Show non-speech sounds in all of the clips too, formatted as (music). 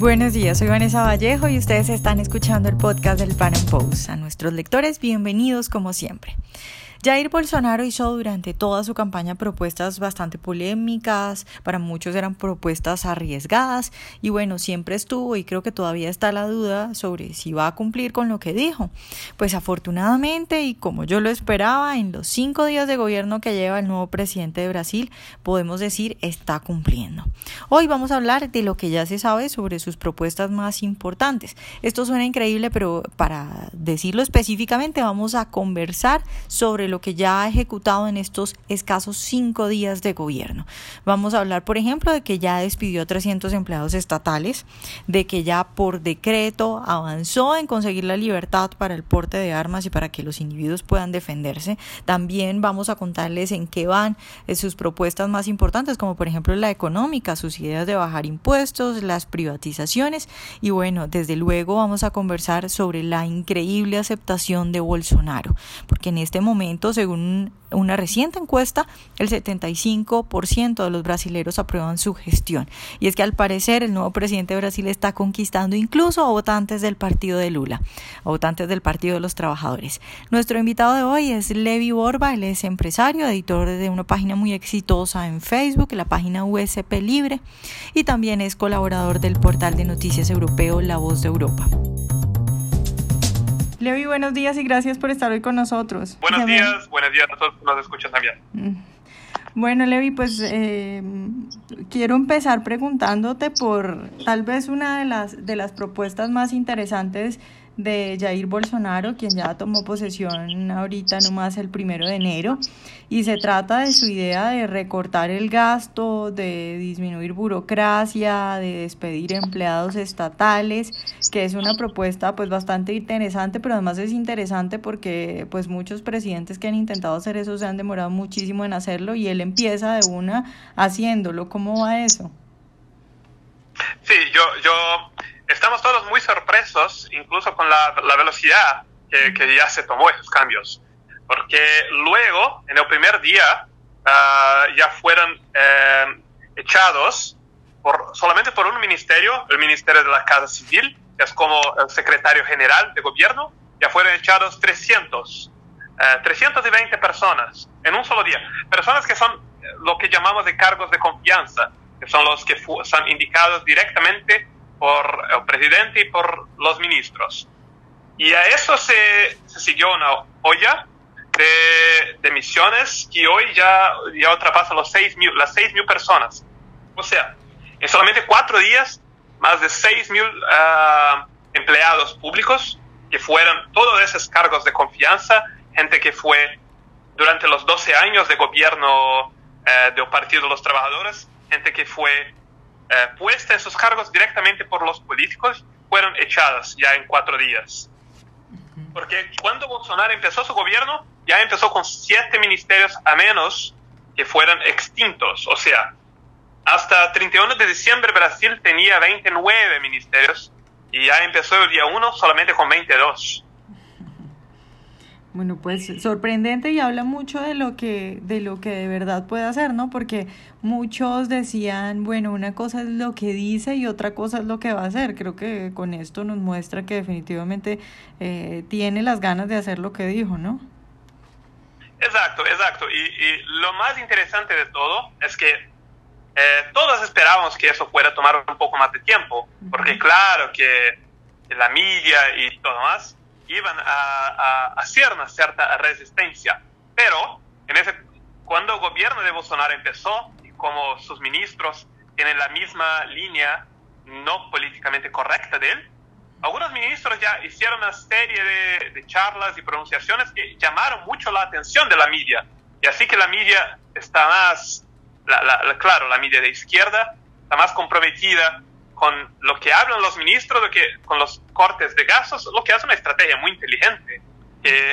Buenos días, soy Vanessa Vallejo y ustedes están escuchando el podcast del Pan Post. A nuestros lectores, bienvenidos como siempre. Jair Bolsonaro hizo durante toda su campaña propuestas bastante polémicas, para muchos eran propuestas arriesgadas y bueno, siempre estuvo y creo que todavía está la duda sobre si va a cumplir con lo que dijo. Pues afortunadamente y como yo lo esperaba, en los cinco días de gobierno que lleva el nuevo presidente de Brasil, podemos decir está cumpliendo. Hoy vamos a hablar de lo que ya se sabe sobre sus propuestas más importantes. Esto suena increíble, pero para decirlo específicamente vamos a conversar sobre lo que ya ha ejecutado en estos escasos cinco días de gobierno. Vamos a hablar, por ejemplo, de que ya despidió a 300 empleados estatales, de que ya por decreto avanzó en conseguir la libertad para el porte de armas y para que los individuos puedan defenderse. También vamos a contarles en qué van eh, sus propuestas más importantes, como por ejemplo la económica, sus ideas de bajar impuestos, las privatizaciones y bueno, desde luego vamos a conversar sobre la increíble aceptación de Bolsonaro, porque en este momento según una reciente encuesta, el 75% de los brasileños aprueban su gestión. Y es que al parecer el nuevo presidente de Brasil está conquistando incluso a votantes del partido de Lula, a votantes del Partido de los Trabajadores. Nuestro invitado de hoy es Levi Borba, él es empresario, editor de una página muy exitosa en Facebook, la página USP Libre, y también es colaborador del portal de noticias europeo La Voz de Europa. Levi, buenos días y gracias por estar hoy con nosotros. Buenos días, buenos días a todos que nos escuchan también. Mm. Bueno, Levi, pues eh, quiero empezar preguntándote por tal vez una de las, de las propuestas más interesantes de Jair Bolsonaro, quien ya tomó posesión ahorita nomás el primero de enero, y se trata de su idea de recortar el gasto, de disminuir burocracia, de despedir empleados estatales, que es una propuesta pues bastante interesante, pero además es interesante porque pues muchos presidentes que han intentado hacer eso se han demorado muchísimo en hacerlo y él empieza de una haciéndolo. ¿Cómo va eso? Sí, yo, yo estamos todos muy sorpresos, incluso con la, velocidad que, ya se tomó esos cambios, porque luego, en el primer día, ah, ya fueron eh, echados por, solamente por un ministerio, el Ministerio de la Casa Civil, que es como el secretario general de gobierno, ya fueron echados 300, 320 eh, personas en un solo día. Personas que son lo que llamamos de cargos de confianza, que son los que son indicados directamente por el presidente y por los ministros. Y a eso se, siguió una olla de, de, misiones que hoy ya, ya ultrapasa los seis mil, las 6.000 personas. O sea, en solamente cuatro días, más de 6.000 uh, empleados públicos que fueron todos esos cargos de confianza, gente que fue durante los 12 años de gobierno uh, del Partido de los Trabajadores, gente que fue eh, puesta en sus cargos directamente por los políticos fueron echadas ya en cuatro días. Porque cuando Bolsonaro empezó su gobierno, ya empezó con siete ministerios a menos que fueran extintos. O sea, hasta 31 de diciembre Brasil tenía 29 ministerios y ya empezó el día 1 solamente con 22. Bueno, pues sorprendente y habla mucho de lo que de lo que de verdad puede hacer, ¿no? Porque muchos decían, bueno, una cosa es lo que dice y otra cosa es lo que va a hacer. Creo que con esto nos muestra que definitivamente eh, tiene las ganas de hacer lo que dijo, ¿no? Exacto, exacto. Y, lo más interesante de todo es que eh, todos esperábamos que eso fuera a tomar un poco más de tiempo, porque claro que la media y todo más iban a, hacer una cierta resistencia. Pero en ese, cuando el gobierno de Bolsonaro empezó, y como sus ministros tienen la misma línea no políticamente correcta de él, algunos ministros ya hicieron una serie de, charlas y pronunciaciones que llamaron mucho la atención de la media. Y así que la media está más, claro, la media de izquierda está más comprometida con lo que hablan los ministros, lo que, con los cortes de gastos, lo que hace una estrategia muy inteligente, (laughs) que,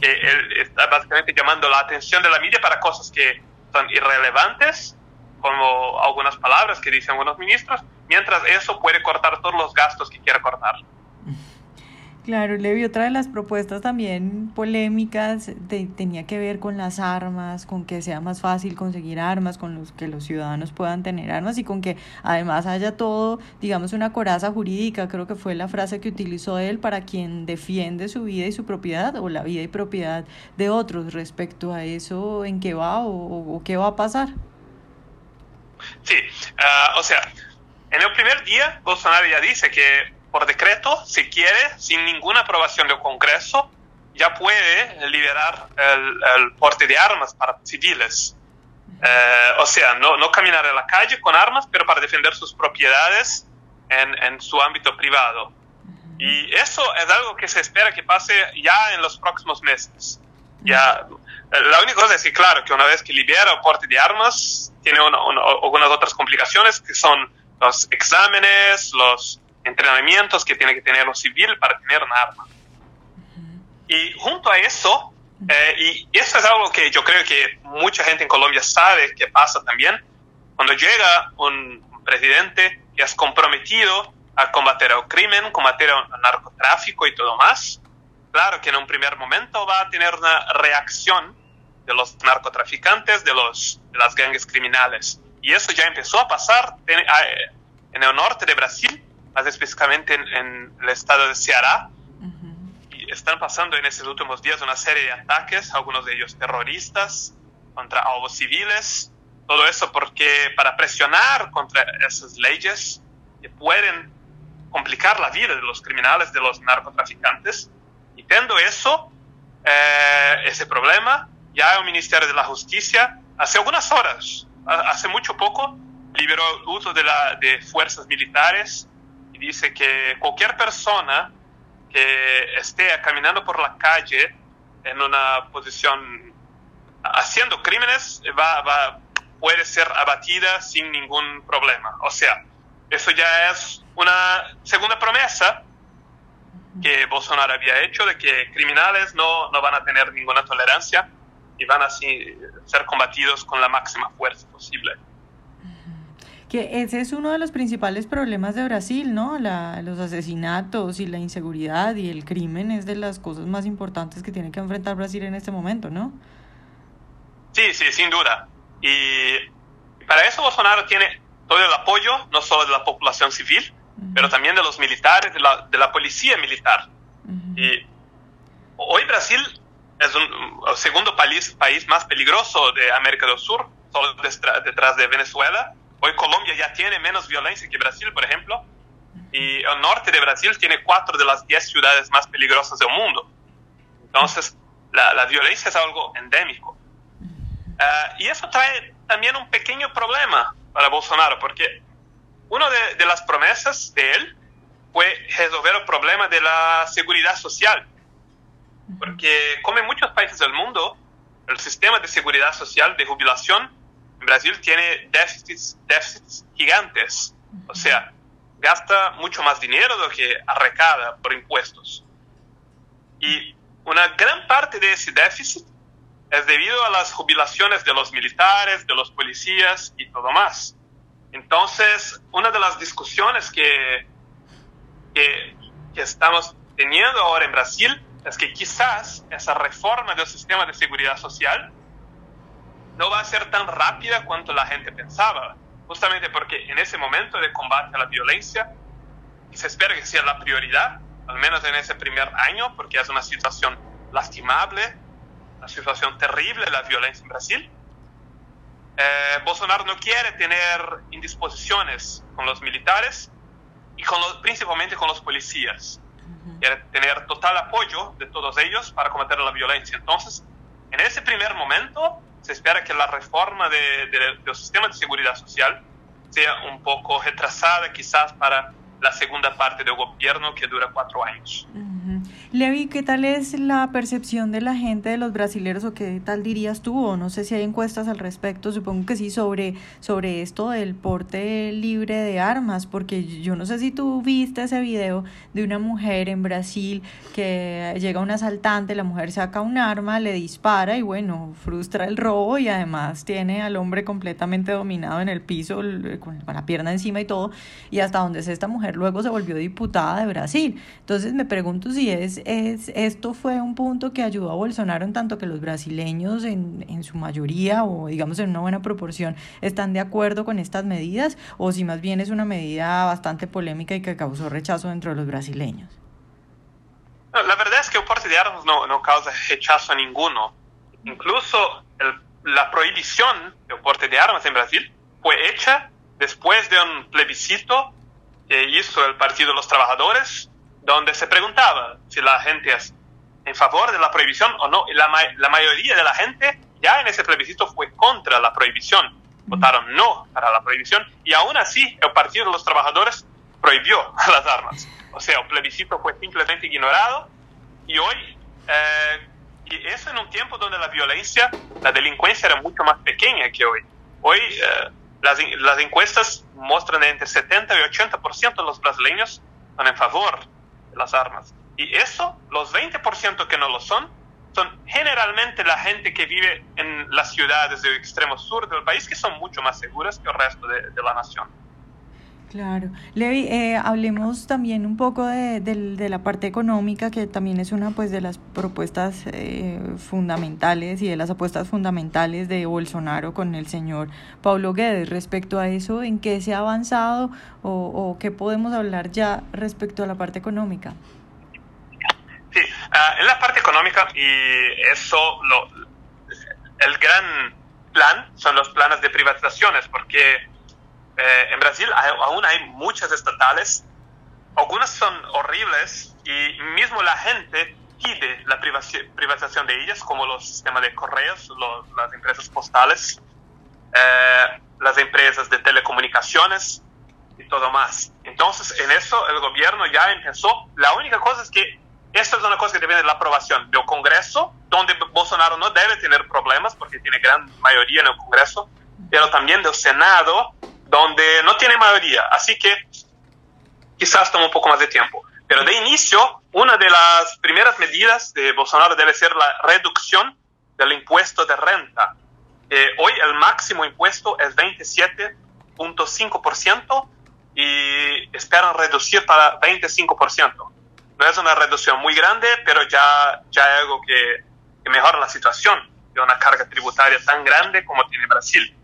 él está básicamente llamando la atención de la media para cosas que son irrelevantes, como algunas palabras que dicen algunos ministros, mientras eso puede cortar todos los gastos que quiera cortar. (laughs) Claro, Levi, otra de las propuestas también polémicas tenía que ver con las armas, con que sea más fácil conseguir armas, con los que los ciudadanos puedan tener armas y con que además haya todo, digamos, una coraza jurídica, creo que fue la frase que utilizó él para quien defiende su vida y su propiedad o la vida y propiedad de otros respecto a eso, en qué va o, qué va a pasar. Sí, ah, o sea, en el primer día Bolsonaro ya dice que por decreto, si quiere, sin ninguna aprobación del Congreso, ya puede liberar el, porte de armas para civiles. Eh, o sea, no, no, caminar en la calle con armas, pero para defender sus propiedades en, en, su ámbito privado. Y eso es algo que se espera que pase ya en los próximos meses. Ya, la única cosa es que, claro, que una vez que libera el porte de armas, tiene algunas otras complicaciones que son los exámenes, los entrenamientos que tiene que tener un civil para tener un arma. Y junto a eso, eh, y eso es algo que yo creo que mucha gente en Colombia sabe que pasa también, cuando llega un presidente que es comprometido a combater el crimen, combater el narcotráfico y todo más, claro que en un primer momento va a tener una reacción de los narcotraficantes, de, los, de las gangues criminales. Y eso ya empezó a pasar en, en el norte de Brasil, más específicamente en, el estado de Ceará. Y están pasando en estos últimos días una serie de ataques, algunos de ellos terroristas, contra albos civiles. Todo eso porque para presionar contra esas leyes que pueden complicar la vida de los criminales, de los narcotraficantes. Y teniendo eso, eh, ese problema, ya el Ministerio de la Justicia, hace algunas horas, hace mucho poco, liberó el uso de, la, de fuerzas militares dice que cualquier persona que esté caminando por la calle en una posición haciendo crímenes va, va, puede ser abatida sin ningún problema. O sea, eso ya es una segunda promesa que Bolsonaro había hecho de que criminales no, no van a tener ninguna tolerancia y van así ser combatidos con la máxima fuerza posible que ese es uno de los principales problemas de Brasil, ¿no? La, los asesinatos y la inseguridad y el crimen es de las cosas más importantes que tiene que enfrentar Brasil en este momento, ¿no? Sí, sí, sin duda. Y para eso Bolsonaro tiene todo el apoyo, no solo de la población civil, pero también de los militares, de la, de la policía militar. Y hoy Brasil es un, el segundo país, país más peligroso de América del Sur, solo detrás de Venezuela Hoy Colombia ya tiene menos violencia que Brasil, por ejemplo, y el norte de Brasil tiene cuatro de las diez ciudades más peligrosas del mundo. Entonces, la, violencia es algo endémico. Ah, y eso trae también un pequeño problema para Bolsonaro, porque una de, de, las promesas de él fue resolver el problema de la seguridad social. Porque como en muchos países del mundo, el sistema de seguridad social de jubilación Brasil tiene déficits, déficits gigantes, o sea, gasta mucho más dinero de lo que arrecada por impuestos. Y una gran parte de ese déficit es debido a las jubilaciones de los militares, de los policías y todo más. Entonces, una de las discusiones que, que, que estamos teniendo ahora en Brasil es que quizás esa reforma del sistema de seguridad social no va a ser tan rápida cuanto la gente pensaba, justamente porque en ese momento de combate a la violencia, se espera que sea la prioridad, al menos en ese primer año, porque es una situación lastimable, una situación terrible la violencia en Brasil. Eh, Bolsonaro no quiere tener indisposiciones con los militares y con principalmente con los policías. Quiere tener total apoyo de todos ellos para combatir la violencia. Entonces, en ese primer momento, se espera que la reforma de, de, sistema de seguridad social sea un poco retrasada quizás para la segunda parte del gobierno que dura cuatro años. Levi, ¿qué tal es la percepción de la gente de los brasileños o qué tal dirías tú? O no sé si hay encuestas al respecto, supongo que sí, sobre, sobre esto del porte libre de armas, porque yo no sé si tú viste ese video de una mujer en Brasil que llega un asaltante, la mujer saca un arma, le dispara y bueno, frustra el robo y además tiene al hombre completamente dominado en el piso, con la pierna encima y todo, y hasta donde es esta mujer luego se volvió diputada de Brasil. Entonces me pregunto si es es, esto fue un punto que ayudó a Bolsonaro en tanto que los brasileños en, en su mayoría o digamos en una buena proporción están de acuerdo con estas medidas o si más bien es una medida bastante polémica y que causó rechazo dentro de los brasileños. La verdad es que el porte de armas no, no causa rechazo a ninguno. Incluso la prohibición del porte de armas en Brasil fue hecha después de un plebiscito que hizo el Partido de los Trabajadores donde se preguntaba si la gente es en favor de la prohibición o no. La, la mayoría de la gente ya en ese plebiscito fue contra la prohibición, votaron no para la prohibición y aún así el Partido de los Trabajadores prohibió (laughs) las armas. O sea, el plebiscito fue simplemente ignorado y hoy, eh, y eso en un tiempo donde la violencia, la delincuencia era mucho más pequeña que hoy. Hoy eh, las, las encuestas muestran entre 70 y 80% de los brasileños están en favor las armas. Y eso, los 20% que no lo son, son generalmente la gente que vive en las ciudades del extremo sur del país, que son mucho más seguras que el resto de, la nación. Claro. Levi, eh, hablemos también un poco de, de, la parte económica, que también es una pues de las propuestas eh, fundamentales y de las apuestas fundamentales de Bolsonaro con el señor Pablo Guedes. Respecto a eso, ¿en qué se ha avanzado o, qué podemos hablar ya respecto a la parte económica? Sí, uh, en la parte económica y eso, lo, el gran plan son los planes de privatizaciones, porque eh, en Brasil aún hay muchas estatales, algunas son horribles y mismo la gente pide la privatización de ellas, como los sistemas de correos, las empresas postales, eh, las empresas de telecomunicaciones y todo más. Entonces, en eso el gobierno ya empezó. La única cosa es que esto es una cosa que depende de la aprobación del Congreso, donde Bolsonaro no debe tener problemas porque tiene gran mayoría en el Congreso, pero también del Senado, donde no tiene mayoría. Así que quizás tome un poco más de tiempo. Pero de inicio, una de las primeras medidas de Bolsonaro debe ser la reducción del impuesto de renta. Eh, hoy el máximo impuesto es 27.5% y esperan reducir para 25%. No es una reducción muy grande, pero ya, ya hay algo que, que mejora la situación de una carga tributaria tan grande como tiene Brasil.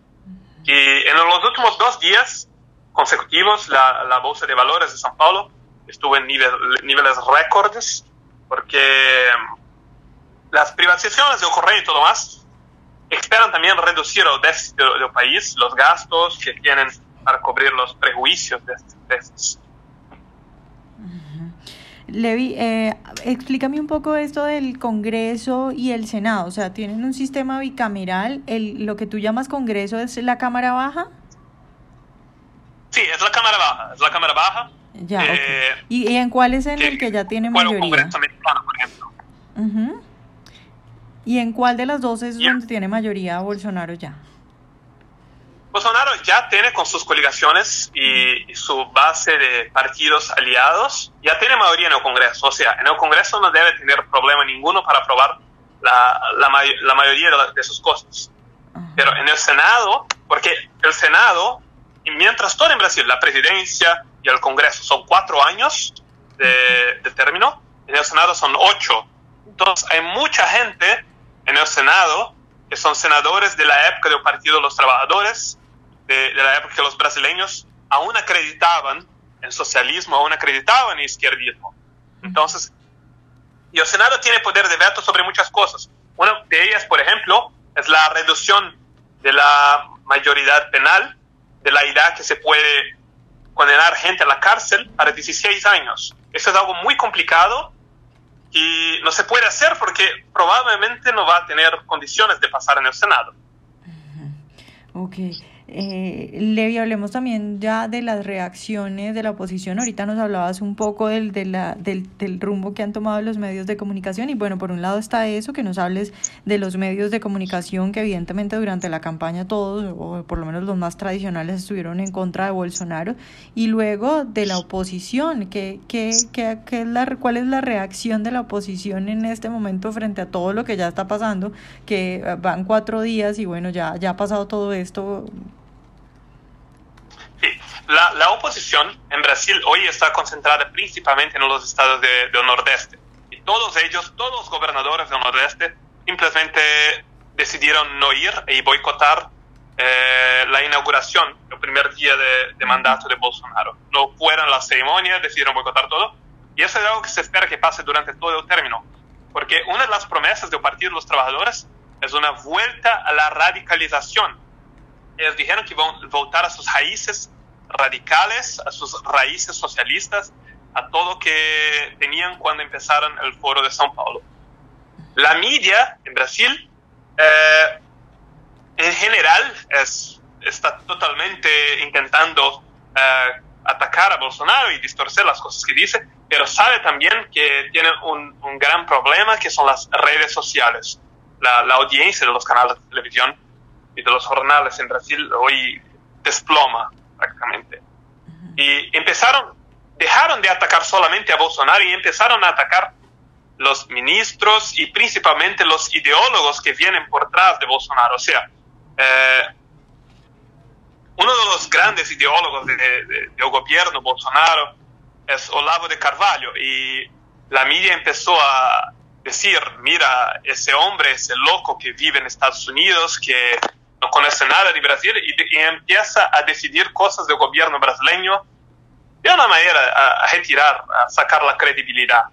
Y en los últimos dos días consecutivos, la, la Bolsa de Valores de São Paulo estuvo en nivel, niveles récords, porque las privatizaciones de correo y todo más esperan también reducir el déficit del, país, los gastos que tienen para cubrir los prejuicios de déficits. Levi, eh, explícame un poco esto del Congreso y el Senado. O sea, ¿tienen un sistema bicameral? El, ¿Lo que tú llamas Congreso es la Cámara Baja? Sí, es la Cámara Baja. Es la Cámara Baja. Ya, eh, ¿Y, en cuál es en el que ya tiene mayoría? Congreso americano, por ejemplo. ¿Y en cuál de las dos es donde tiene mayoría Bolsonaro ya? Bolsonaro ya tiene con sus coligaciones y, su base de partidos aliados, ya tiene mayoría en el Congreso. O sea, en el Congreso no debe tener problema ninguno para aprobar la, la, mayoría de, sus cosas. Pero en el Senado, porque el Senado, y mientras todo en Brasil, la presidencia y el Congreso son cuatro años de, de término, en el Senado son ocho. Entonces hay mucha gente en el Senado que son senadores de la época del Partido de los Trabajadores, de, la época que los brasileños aún acreditaban en socialismo, aún acreditaban en izquierdismo. Entonces, y el Senado tiene poder de veto sobre muchas cosas. Una de ellas, por ejemplo, es la reducción de la mayoría penal, de la edad que se puede condenar gente a la cárcel para 16 años. Eso es algo muy complicado y no se puede hacer porque probablemente no va a tener condiciones de pasar en el Senado. Ok. Eh, Levi, hablemos también ya de las reacciones de la oposición. Ahorita nos hablabas un poco del, de del, del, rumbo que han tomado los medios de comunicación y bueno, por un lado está eso, que nos hables de los medios de comunicación que evidentemente durante la campaña todos, o por lo menos los más tradicionales, estuvieron en contra de Bolsonaro y luego de la oposición, que, que, que, que es la, ¿cuál es la reacción de la oposición en este momento frente a todo lo que ya está pasando? Que van cuatro días y bueno, ya, ya ha pasado todo esto la, la, oposición en Brasil hoy está concentrada principalmente en los estados de, del Nordeste. Y todos ellos, todos los gobernadores del Nordeste, simplemente decidieron no ir y boicotar eh, la inauguración, el primer día de, de, mandato de Bolsonaro. No fueron la ceremonia, decidieron boicotar todo. Y eso es algo que se espera que pase durante todo el término. Porque una de las promesas del Partido de los Trabajadores es una vuelta a la radicalización. Ellos dijeron que van a voltar a sus raíces radicales, a sus raíces socialistas, a todo que tenían cuando empezaron el foro de São Paulo. La media en Brasil, eh, en general, es, está totalmente intentando eh, atacar a Bolsonaro y distorcer las cosas que dice, pero sabe también que tiene un, un gran problema que son las redes sociales. La, la audiencia de los canales de televisión y de los jornales en Brasil hoy desploma prácticamente. Y empezaron, dejaron de atacar solamente a Bolsonaro y empezaron a atacar los ministros y principalmente los ideólogos que vienen por detrás de Bolsonaro. O sea, eh, uno de los grandes ideólogos del de, de, gobierno Bolsonaro es Olavo de Carvalho y la media empezó a decir, mira, ese hombre, ese loco que vive en Estados Unidos, que no conoce nada de Brasil y, empieza a decidir cosas del gobierno brasileño de una manera a, a retirar, a sacar la credibilidad.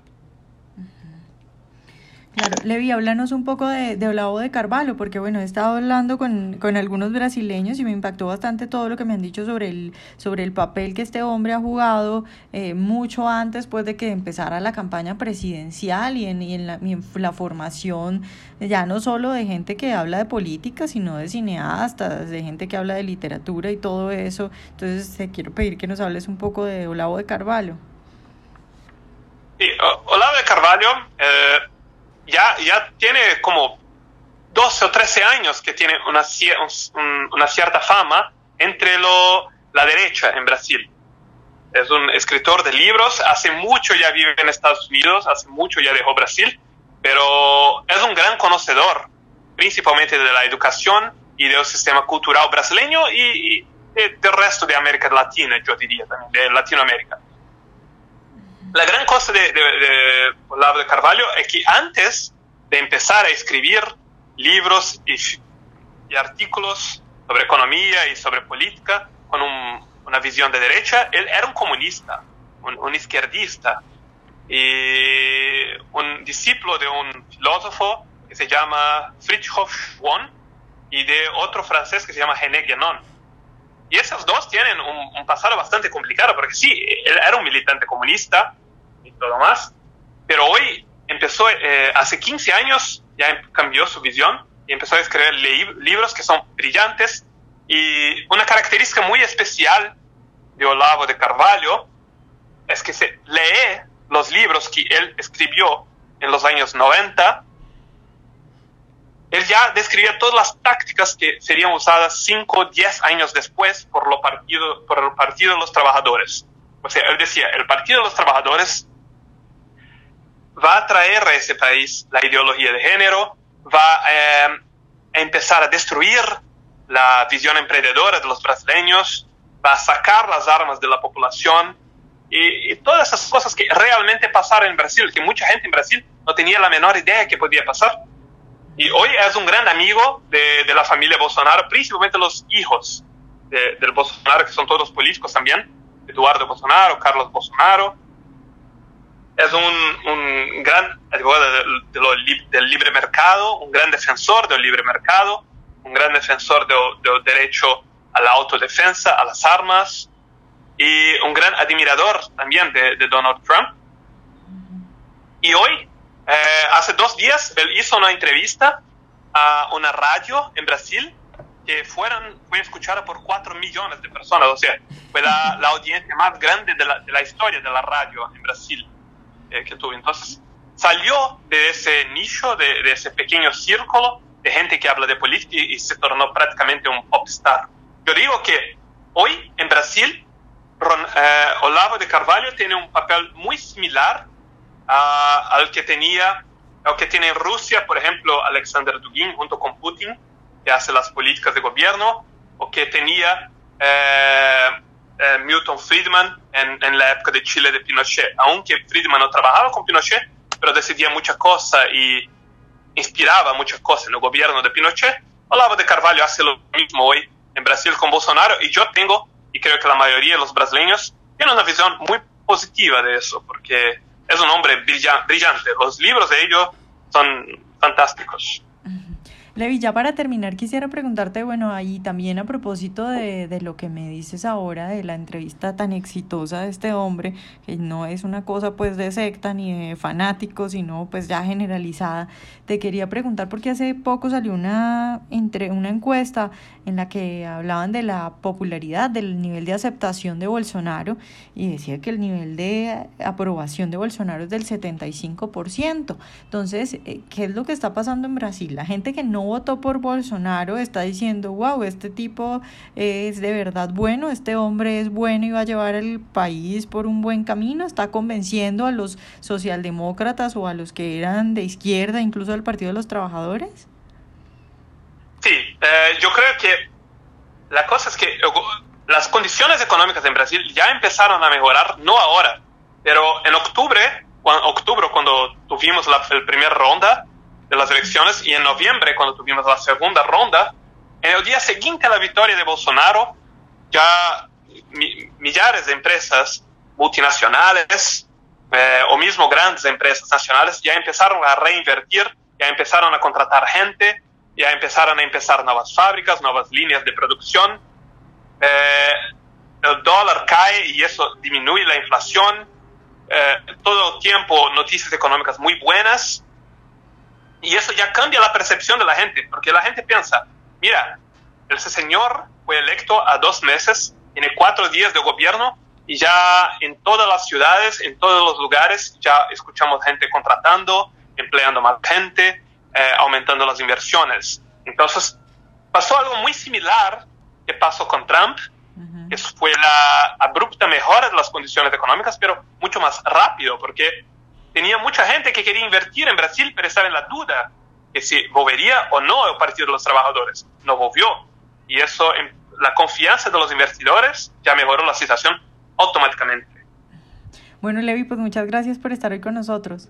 Claro, Levi, háblanos un poco de, Olavo de Carvalho, porque bueno, he estado hablando con, con, algunos brasileños y me impactó bastante todo lo que me han dicho sobre el, sobre el papel que este hombre ha jugado eh, mucho antes pues, de que empezara la campaña presidencial y en, y en la formación ya no solo de gente que habla de política, sino de cineastas, de gente que habla de literatura y todo eso. Entonces, te quiero pedir que nos hables un poco de Olavo de Carvalho. Sí, Olavo de Carvalho... Eh ya, ya tiene como 12 o 13 años que tiene una, una cierta fama entre lo, la derecha en Brasil. Es un escritor de libros, hace mucho ya vive en Estados Unidos, hace mucho ya dejó Brasil, pero es un gran conocedor, principalmente de la educación y del sistema cultural brasileño y, y de, del resto de América Latina, yo diría también, de Latinoamérica. La gran cosa de, de, de Olavo de Carvalho es que antes de empezar a escribir libros y, y artículos sobre economía y sobre política con un, una visión de derecha, él era un comunista, un, un izquierdista y un discípulo de un filósofo que se llama Fritjof Schwann y de otro francés que se llama René Guénon. Y esos dos tienen un, un, pasado bastante complicado, porque sí, él era un militante comunista y todo más, pero hoy empezó, eh, hace 15 años ya cambió su visión y empezó a escribir li libros que son brillantes y una característica muy especial de Olavo de Carvalho es que se lee los libros que él escribió en los años 90 él ya describía todas las tácticas que serían usadas 5 o 10 años después por, lo partido, por el Partido de los Trabajadores. O sea, él decía, el Partido de los Trabajadores va a traer a ese país la ideología de género, va eh, a empezar a destruir la visión emprendedora de los brasileños, va a sacar las armas de la población y, todas esas cosas que realmente pasaron en Brasil, que mucha gente en Brasil no tenía la menor idea que podía pasar. Y hoy es un gran amigo de, de la familia Bolsonaro, principalmente los hijos de, del Bolsonaro, que son todos políticos también, Eduardo Bolsonaro, Carlos Bolsonaro. Es un, un gran de, de lo, del libre mercado, un gran defensor del libre mercado, un gran defensor del, del derecho a la autodefensa, a las armas, y un gran admirador también de, de Donald Trump. Y hoy eh, hace dos días él hizo una entrevista a una radio en Brasil que fueron, fue escuchada por 4 millones de personas, o sea, fue la, la audiencia más grande de la, de la, historia de la radio en Brasil eh, que tuvo. Entonces, salió de ese nicho, de, de, ese pequeño círculo de gente que habla de política y, y se tornó prácticamente un popstar. Yo digo que hoy en Brasil, Ron, eh, Olavo de Carvalho tiene un papel muy similar a, al que tenía, al que tiene en Rusia, por ejemplo, Alexander Dugin junto con Putin, que hace las políticas de gobierno, o que tenía eh, eh, Milton Friedman en, en, la época de Chile de Pinochet. Aunque Friedman no trabajaba con Pinochet, pero decidía muchas cosas y inspiraba muchas cosas en el gobierno de Pinochet. Olavo de Carvalho hace lo mismo hoy en Brasil con Bolsonaro y yo tengo, y creo que la mayoría de los brasileños, tienen una visión muy positiva de eso, porque es un hombre brillante. Los libros de ellos son fantásticos. Levi, ya para terminar quisiera preguntarte, bueno, ahí también a propósito de, de, lo que me dices ahora, de la entrevista tan exitosa de este hombre, que no es una cosa pues de secta ni de fanáticos, sino pues ya generalizada, te quería preguntar porque hace poco salió una, entre, una encuesta en la que hablaban de la popularidad, del nivel de aceptación de Bolsonaro y decía que el nivel de aprobación de Bolsonaro es del 75%. Entonces, eh, ¿qué es lo que está pasando en Brasil? La gente que no votó por Bolsonaro está diciendo, wow, este tipo es de verdad bueno, este hombre es bueno y va a llevar el país por un buen camino, está convenciendo a los socialdemócratas o a los que eran de izquierda, incluso al Partido de los Trabajadores. Sí, eh, yo creo que la cosa es que las condiciones económicas en Brasil ya empezaron a mejorar, no ahora, pero en octubre, cuando, octubre cuando tuvimos la, primera ronda, de las elecciones y en noviembre, cuando tuvimos la segunda ronda, en el día siguiente a la victoria de Bolsonaro, ya mi, millares de empresas multinacionales eh, o mismo grandes empresas nacionales ya empezaron a reinvertir, ya empezaron a contratar gente, ya empezaron a empezar nuevas fábricas, nuevas líneas de producción. Eh, el dólar cae y eso disminuye la inflación. Eh, todo el tiempo noticias económicas muy buenas y eso ya cambia la percepción de la gente, porque la gente piensa, mira, ese señor fue electo a dos meses, tiene cuatro días de gobierno y ya en todas las ciudades, en todos los lugares, ya escuchamos gente contratando, empleando más gente, eh, aumentando las inversiones. Entonces, pasó algo muy similar que pasó con Trump, que fue la abrupta mejora de las condiciones económicas, pero mucho más rápido, porque tenía mucha gente que quería invertir en Brasil, pero estaba en la duda que si volvería o no el Partido de los Trabajadores. No volvió. Y eso, la confianza de los invertidores ya mejoró la situación automáticamente. Bueno, Levi, pues muchas gracias por estar hoy con nosotros.